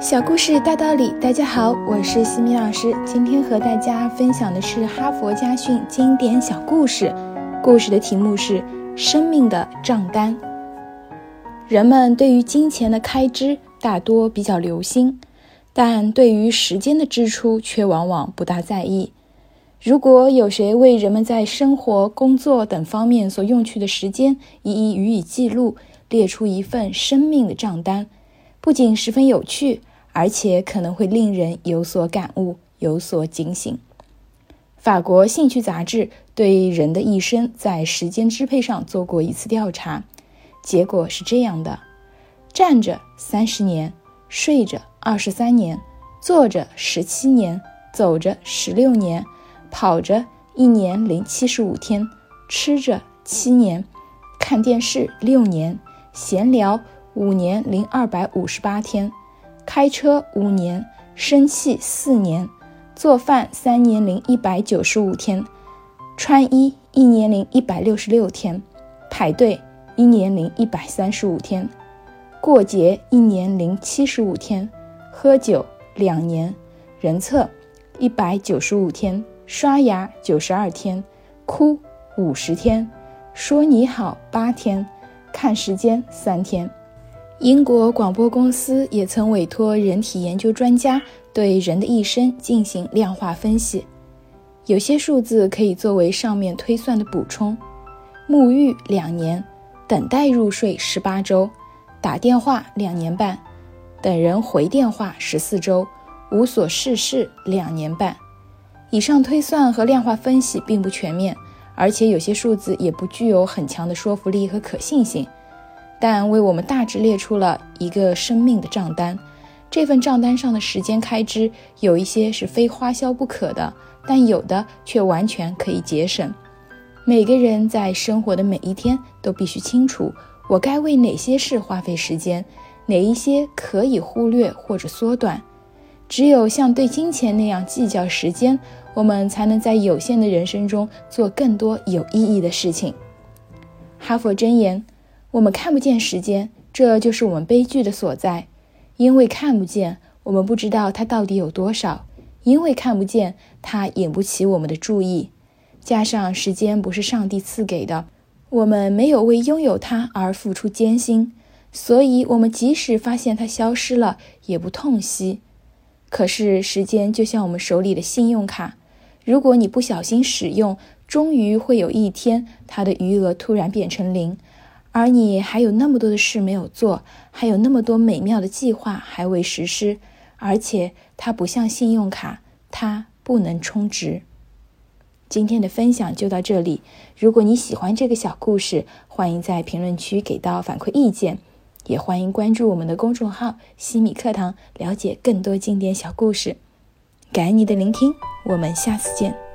小故事大道理，大家好，我是西米老师。今天和大家分享的是哈佛家训经典小故事，故事的题目是《生命的账单》。人们对于金钱的开支大多比较留心，但对于时间的支出却往往不大在意。如果有谁为人们在生活、工作等方面所用去的时间一一予以记录，列出一份生命的账单，不仅十分有趣。而且可能会令人有所感悟、有所警醒。法国兴趣杂志对人的一生在时间支配上做过一次调查，结果是这样的：站着三十年，睡着二十三年，坐着十七年，走着十六年，跑着一年零七十五天，吃着七年，看电视六年，闲聊五年零二百五十八天。开车五年，生气四年，做饭三年零一百九十五天，穿衣一年零一百六十六天，排队一年零一百三十五天，过节一年零七十五天，喝酒两年，人测一百九十五天，刷牙九十二天，哭五十天，说你好八天，看时间三天。英国广播公司也曾委托人体研究专家对人的一生进行量化分析，有些数字可以作为上面推算的补充：沐浴两年，等待入睡十八周，打电话两年半，等人回电话十四周，无所事事两年半。以上推算和量化分析并不全面，而且有些数字也不具有很强的说服力和可信性。但为我们大致列出了一个生命的账单，这份账单上的时间开支有一些是非花销不可的，但有的却完全可以节省。每个人在生活的每一天都必须清楚，我该为哪些事花费时间，哪一些可以忽略或者缩短。只有像对金钱那样计较时间，我们才能在有限的人生中做更多有意义的事情。哈佛箴言。我们看不见时间，这就是我们悲剧的所在。因为看不见，我们不知道它到底有多少；因为看不见，它引不起我们的注意。加上时间不是上帝赐给的，我们没有为拥有它而付出艰辛，所以我们即使发现它消失了，也不痛惜。可是时间就像我们手里的信用卡，如果你不小心使用，终于会有一天，它的余额突然变成零。而你还有那么多的事没有做，还有那么多美妙的计划还未实施，而且它不像信用卡，它不能充值。今天的分享就到这里。如果你喜欢这个小故事，欢迎在评论区给到反馈意见，也欢迎关注我们的公众号“西米课堂”，了解更多经典小故事。感恩你的聆听，我们下次见。